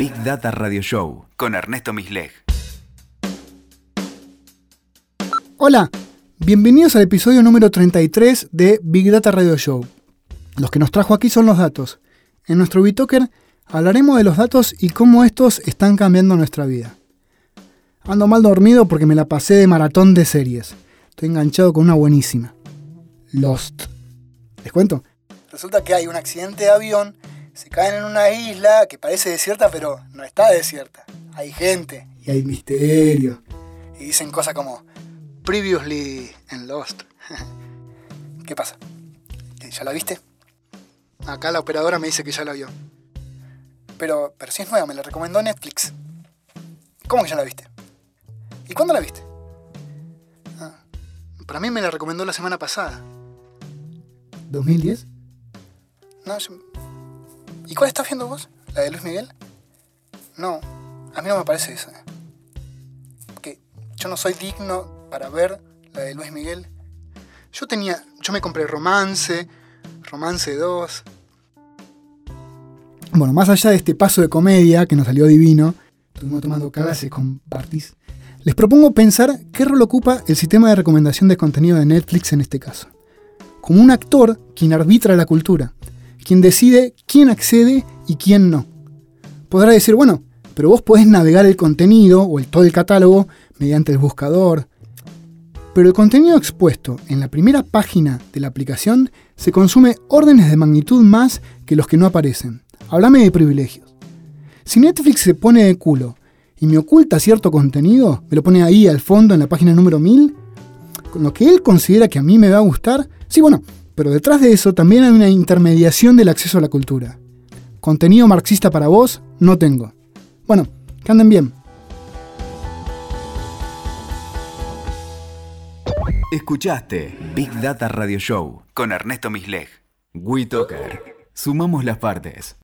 Big Data Radio Show con Ernesto Misleg. Hola, bienvenidos al episodio número 33 de Big Data Radio Show. Los que nos trajo aquí son los datos. En nuestro Bitoker hablaremos de los datos y cómo estos están cambiando nuestra vida. Ando mal dormido porque me la pasé de maratón de series. Estoy enganchado con una buenísima. Lost. ¿Les cuento? Resulta que hay un accidente de avión, se caen en una isla que parece desierta, pero no está desierta. Hay gente y hay misterio. Y dicen cosas como Previously en Lost. ¿Qué pasa? ¿Ya la viste? Acá la operadora me dice que ya la vio. Pero, pero si es nueva, me la recomendó Netflix. ¿Cómo que ya la viste? ¿Y cuándo la viste? Ah, para mí me la recomendó la semana pasada. ¿2010? No, ¿Y cuál estás viendo vos? ¿La de Luis Miguel? No, a mí no me parece esa. Porque yo no soy digno para ver la de Luis Miguel. Yo tenía, yo me compré Romance, Romance 2. Bueno, más allá de este paso de comedia que nos salió divino, estuvimos tomando clases con Partis, les propongo pensar qué rol ocupa el sistema de recomendación de contenido de Netflix en este caso. Como un actor quien arbitra la cultura, quien decide quién accede y quién no. Podrá decir, bueno, pero vos podés navegar el contenido o el, todo el catálogo mediante el buscador. Pero el contenido expuesto en la primera página de la aplicación se consume órdenes de magnitud más que los que no aparecen. Háblame de privilegios. Si Netflix se pone de culo y me oculta cierto contenido, me lo pone ahí al fondo en la página número 1000, con lo que él considera que a mí me va a gustar, sí, bueno, pero detrás de eso también hay una intermediación del acceso a la cultura. Contenido marxista para vos, no tengo. Bueno, que anden bien. Escuchaste Big Data Radio Show con Ernesto Misleg. WeToker. Sumamos las partes.